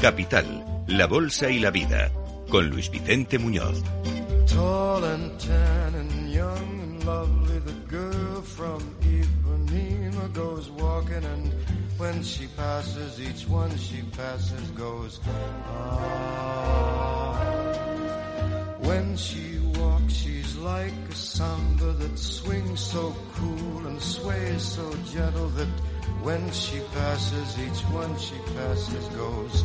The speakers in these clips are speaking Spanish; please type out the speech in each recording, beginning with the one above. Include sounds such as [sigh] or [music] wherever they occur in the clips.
Capital, la Bolsa y la Vida, con Luis Vicente Muñoz. Tall and tan and young and lovely, the girl from Ipanema goes walking and when she passes, each one she passes goes, ah. When she walks, she's like a samba that swings so cool and sways so gentle that when she passes, each one she passes goes,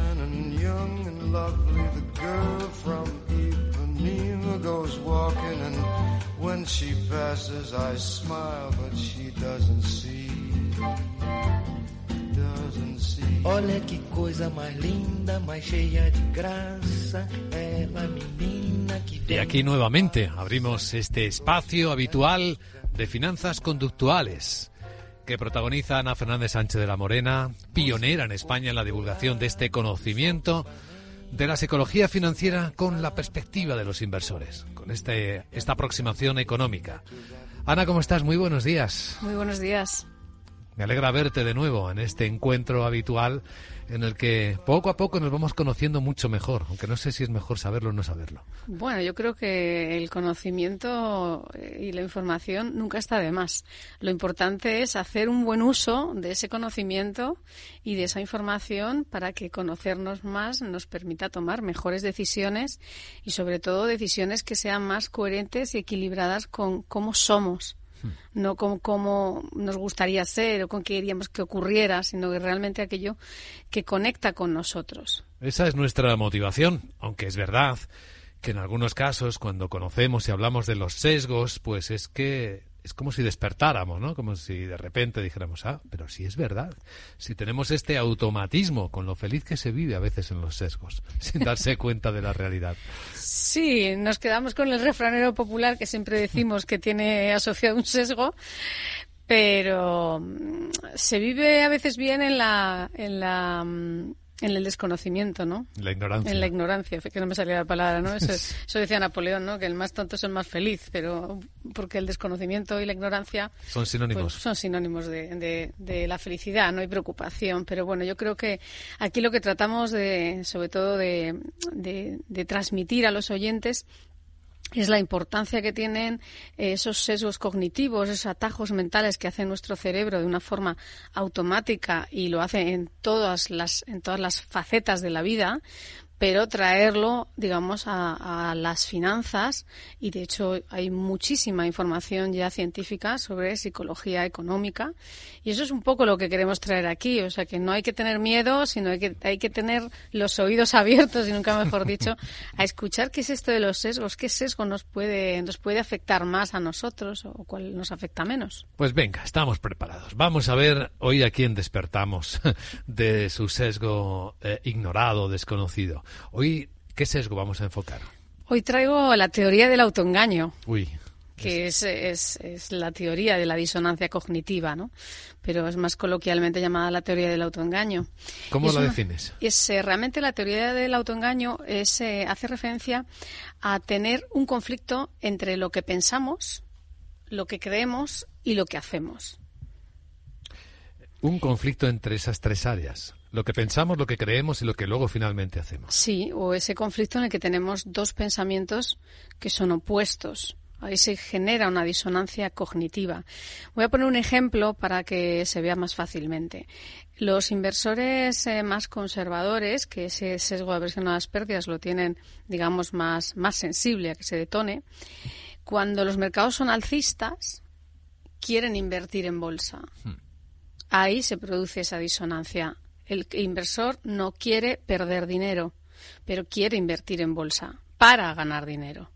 and young and lovely, the girl from Ipanema goes walking, and when she passes, I smile, but she doesn't see. Doesn't see. Olha que coisa mais linda, mais cheia de graça, ela menina que Y aquí nuevamente abrimos este espacio habitual de finanzas conductuales que protagoniza Ana Fernández Sánchez de la Morena, pionera en España en la divulgación de este conocimiento de la psicología financiera con la perspectiva de los inversores, con este, esta aproximación económica. Ana, ¿cómo estás? Muy buenos días. Muy buenos días. Me alegra verte de nuevo en este encuentro habitual en el que poco a poco nos vamos conociendo mucho mejor, aunque no sé si es mejor saberlo o no saberlo. Bueno, yo creo que el conocimiento y la información nunca está de más. Lo importante es hacer un buen uso de ese conocimiento y de esa información para que conocernos más nos permita tomar mejores decisiones y sobre todo decisiones que sean más coherentes y equilibradas con cómo somos no con cómo nos gustaría ser o con qué queríamos que ocurriera, sino que realmente aquello que conecta con nosotros. Esa es nuestra motivación, aunque es verdad que en algunos casos cuando conocemos y hablamos de los sesgos, pues es que es como si despertáramos, ¿no? Como si de repente dijéramos, ah, pero sí es verdad. Si tenemos este automatismo con lo feliz que se vive a veces en los sesgos, [laughs] sin darse cuenta de la realidad. Sí, nos quedamos con el refranero popular que siempre decimos que tiene asociado un sesgo, pero mm, se vive a veces bien en la, en la en el desconocimiento, ¿no? La ignorancia. En la ignorancia, que no me salía la palabra, ¿no? Eso, eso, decía Napoleón, ¿no? Que el más tonto es el más feliz, pero porque el desconocimiento y la ignorancia... Son sinónimos. Pues, son sinónimos de, de, de, la felicidad, no hay preocupación. Pero bueno, yo creo que aquí lo que tratamos de, sobre todo de, de transmitir a los oyentes es la importancia que tienen esos sesgos cognitivos, esos atajos mentales que hace nuestro cerebro de una forma automática y lo hace en todas las, en todas las facetas de la vida, pero traerlo, digamos, a, a, las finanzas y de hecho hay muchísima información ya científica sobre psicología económica y eso es un poco lo que queremos traer aquí, o sea que no hay que tener miedo, sino hay que hay que tener los oídos abiertos y nunca mejor dicho [laughs] a escuchar qué es esto de los sesgos, qué sesgo nos puede nos puede afectar más a nosotros o cuál nos afecta menos. Pues venga, estamos preparados. Vamos a ver hoy a quién despertamos [laughs] de su sesgo eh, ignorado, desconocido. Hoy, ¿qué sesgo vamos a enfocar? Hoy traigo la teoría del autoengaño. Uy. Que es, es, es, la teoría de la disonancia cognitiva, ¿no? Pero es más coloquialmente llamada la teoría del autoengaño. ¿Cómo es una, defines? Es, eh, realmente la teoría del autoengaño es, eh, hace referencia a tener un conflicto entre lo que pensamos, lo que creemos y lo que hacemos. Un conflicto entre esas tres áreas lo que pensamos, lo que creemos y lo que luego finalmente hacemos. Sí, o ese conflicto en el que tenemos dos pensamientos que son opuestos. Ahí se genera una disonancia cognitiva. Voy a poner un ejemplo para que se vea más fácilmente. Los inversores eh, más conservadores, que ese sesgo de aversión a las pérdidas lo tienen, digamos, más, más sensible a que se detone, cuando los mercados son alcistas, quieren invertir en bolsa. Hmm. Ahí se produce esa disonancia el inversor no quiere perder dinero, pero quiere invertir en bolsa para ganar dinero.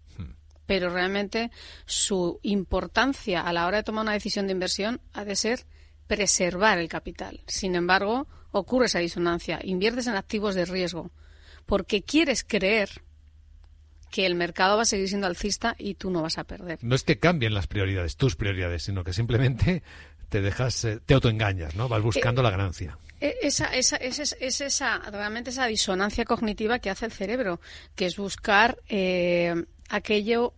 Pero realmente su importancia a la hora de tomar una decisión de inversión ha de ser preservar el capital. Sin embargo, ocurre esa disonancia. Inviertes en activos de riesgo porque quieres creer que el mercado va a seguir siendo alcista y tú no vas a perder. No es que cambien las prioridades, tus prioridades, sino que simplemente te dejas, eh, te autoengañas, ¿no? Vas buscando la ganancia. Eh, esa, esa, es, es esa, realmente esa disonancia cognitiva que hace el cerebro, que es buscar eh, aquello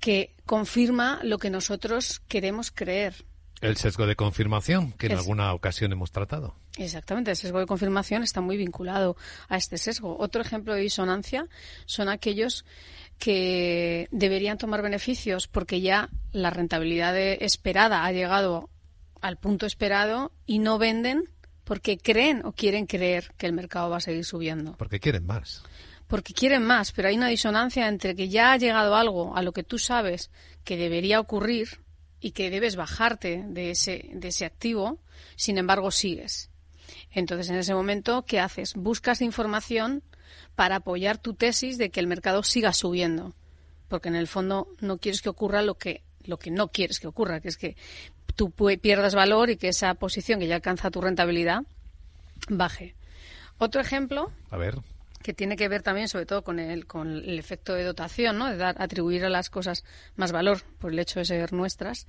que confirma lo que nosotros queremos creer. El sesgo de confirmación, que en alguna ocasión hemos tratado. Exactamente, el sesgo de confirmación está muy vinculado a este sesgo. Otro ejemplo de disonancia son aquellos que deberían tomar beneficios porque ya la rentabilidad esperada ha llegado al punto esperado y no venden porque creen o quieren creer que el mercado va a seguir subiendo. Porque quieren más. Porque quieren más, pero hay una disonancia entre que ya ha llegado algo a lo que tú sabes que debería ocurrir y que debes bajarte de ese, de ese activo, sin embargo sigues. Entonces, en ese momento, ¿qué haces? Buscas información para apoyar tu tesis de que el mercado siga subiendo, porque en el fondo no quieres que ocurra lo que, lo que no quieres que ocurra, que es que tú pierdas valor y que esa posición que ya alcanza tu rentabilidad baje. Otro ejemplo. A ver que tiene que ver también sobre todo con el, con el efecto de dotación, ¿no? de dar, atribuir a las cosas más valor por el hecho de ser nuestras,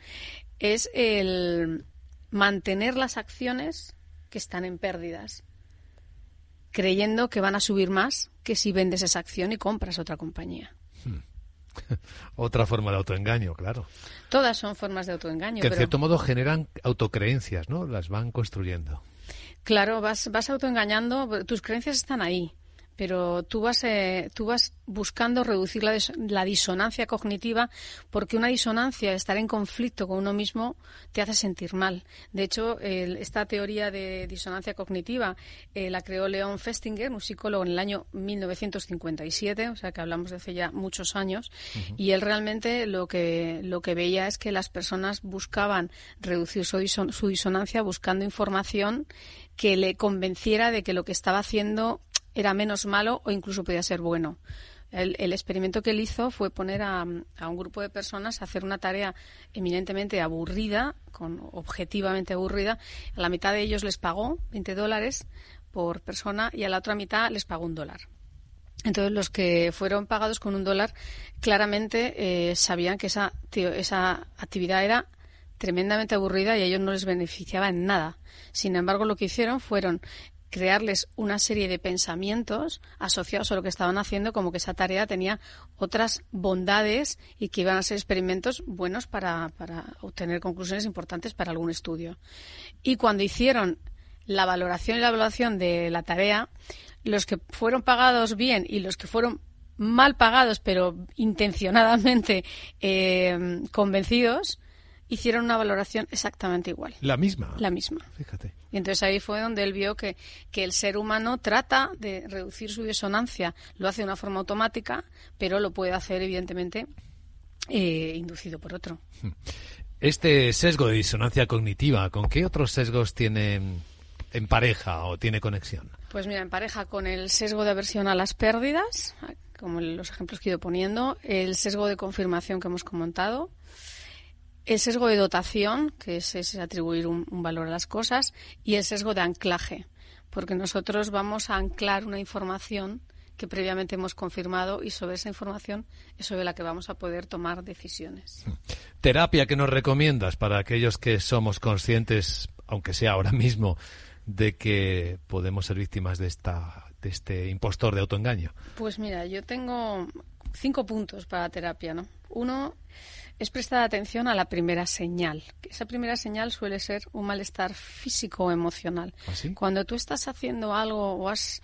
es el mantener las acciones que están en pérdidas, creyendo que van a subir más que si vendes esa acción y compras otra compañía. Hmm. [laughs] Otra forma de autoengaño, claro. Todas son formas de autoengaño. Que en cierto modo generan autocreencias, ¿no? Las van construyendo. Claro, vas, vas autoengañando, tus creencias están ahí pero tú vas, eh, tú vas buscando reducir la, la, disonancia cognitiva porque una disonancia, estar en conflicto con uno mismo, te hace sentir mal. De hecho, esta teoría de disonancia cognitiva eh, la creó Leon Festinger, un psicólogo en el año 1957, o sea que hablamos de hace ya muchos años, y él realmente lo que, lo que veía es que las personas buscaban reducir su, su disonancia buscando información que le convenciera de que lo que estaba haciendo era menos malo o incluso podía ser bueno. El, experimento que él hizo fue poner a, un grupo de personas a hacer una tarea eminentemente aburrida, con objetivamente aburrida. A la mitad de ellos les pagó 20 dólares por persona y a la otra mitad les pagó un dólar. Entonces, los que fueron pagados con un dólar claramente eh, sabían que esa, esa actividad era tremendamente aburrida y a ellos no les beneficiaba en nada. Sin embargo, lo que hicieron fueron crearles una serie de pensamientos asociados a lo que estaban haciendo, como que esa tarea tenía otras bondades y que iban a ser experimentos buenos para, para obtener conclusiones importantes para algún estudio. Y cuando hicieron la valoración y la evaluación de la tarea, los que fueron pagados bien y los que fueron mal pagados, pero intencionadamente eh, convencidos, hicieron una valoración exactamente igual. La misma. La misma. Fíjate. Y entonces ahí fue donde él vio que, que el ser humano trata de reducir su disonancia. Lo hace de una forma automática, pero lo puede hacer, evidentemente, eh, inducido por otro. Este sesgo de disonancia cognitiva, ¿con qué otros sesgos tiene en pareja o tiene conexión? Pues mira, en pareja con el sesgo de aversión a las pérdidas, como los ejemplos que he ido poniendo, el sesgo de confirmación que hemos comentado, el sesgo de dotación, que es, atribuir un, valor a las cosas, y el sesgo de anclaje, porque nosotros vamos a anclar una información que previamente hemos confirmado y sobre esa información es sobre la que vamos a poder tomar decisiones. Terapia que nos recomiendas para aquellos que somos conscientes, aunque sea ahora mismo, de que podemos ser víctimas de esta de este impostor de autoengaño. Pues mira, yo tengo cinco puntos para terapia, ¿no? Uno es prestar atención a la primera señal. Esa primera señal suele ser un malestar físico o emocional. ¿Ah, Cuando tú estás haciendo algo o has,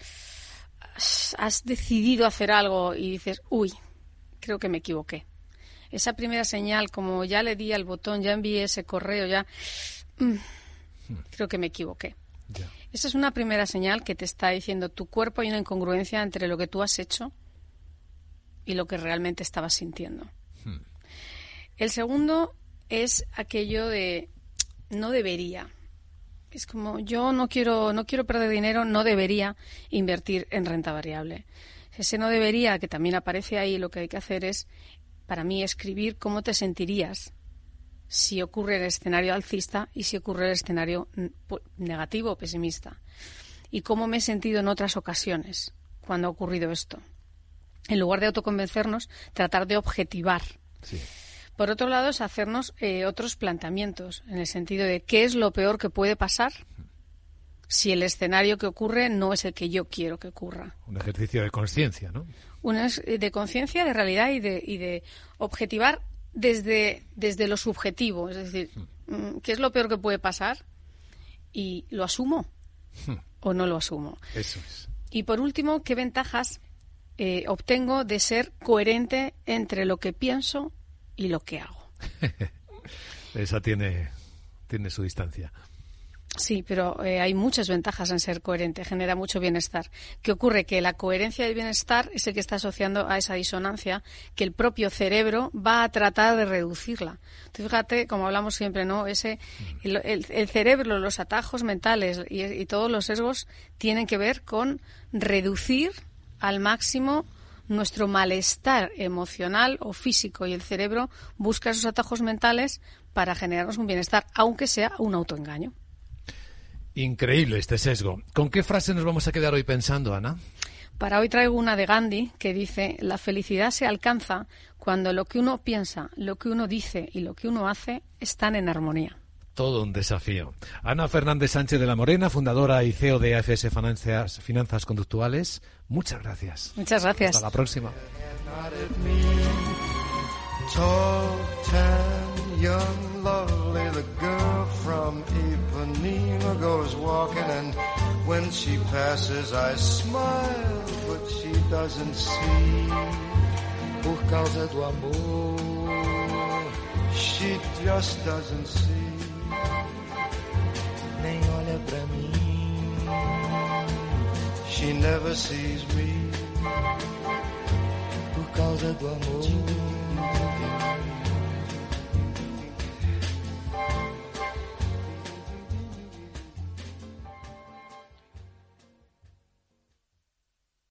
has decidido hacer algo y dices, uy, creo que me equivoqué. Esa primera señal, como ya le di al botón, ya envié ese correo, ya mm, creo que me equivoqué. Esa es una primera señal que te está diciendo tu cuerpo hay una incongruencia entre lo que tú has hecho y lo que realmente estabas sintiendo. El segundo es aquello de no debería. Es como yo no quiero no quiero perder dinero, no debería invertir en renta variable. Ese no debería que también aparece ahí, lo que hay que hacer es para mí escribir cómo te sentirías si ocurre el escenario alcista y si ocurre el escenario negativo o pesimista. Y cómo me he sentido en otras ocasiones cuando ha ocurrido esto. En lugar de autoconvencernos, tratar de objetivar. Por otro lado, es hacernos eh, otros planteamientos, en el sentido de qué es lo peor que puede pasar si el escenario que ocurre no es el que yo quiero que ocurra. Un ejercicio de conciencia, ¿no? Un de conciencia, de realidad y de, y de objetivar desde, desde lo subjetivo. Es decir, hmm. mm, ¿qué es lo peor que puede pasar? Y lo asumo hmm. o no lo asumo. Eso es. Y por último, ¿qué ventajas eh, obtengo de ser coherente entre lo que pienso y lo que hago? [laughs] Esa tiene, tiene su distancia. Sí, pero eh, hay muchas ventajas en ser coherente, genera mucho bienestar. ¿Qué ocurre? Que la coherencia del bienestar es el que está asociando a esa disonancia que el propio cerebro va a tratar de reducirla. Entonces, fíjate, como hablamos siempre, ¿no? Ese, el, cerebro, los atajos mentales y, y todos los sesgos tienen que ver con reducir al máximo nuestro malestar emocional o físico y el cerebro busca esos atajos mentales para generarnos un bienestar, aunque sea un autoengaño. Increíble este sesgo. ¿Con qué frase nos vamos a quedar hoy pensando, Ana? Para hoy traigo una de Gandhi que dice, la felicidad se alcanza cuando lo que uno piensa, lo que uno dice y lo que uno hace están en armonía. Todo un desafío. Ana Fernández Sánchez de la Morena, fundadora y CEO de AFS Finanzas, Finanzas Conductuales. Muchas gracias. Muchas gracias. Hasta la próxima. goes walking and when she passes I smile but she doesn't see por causa do amor she just doesn't see nem olha pra mim. She never sees me por causa do amor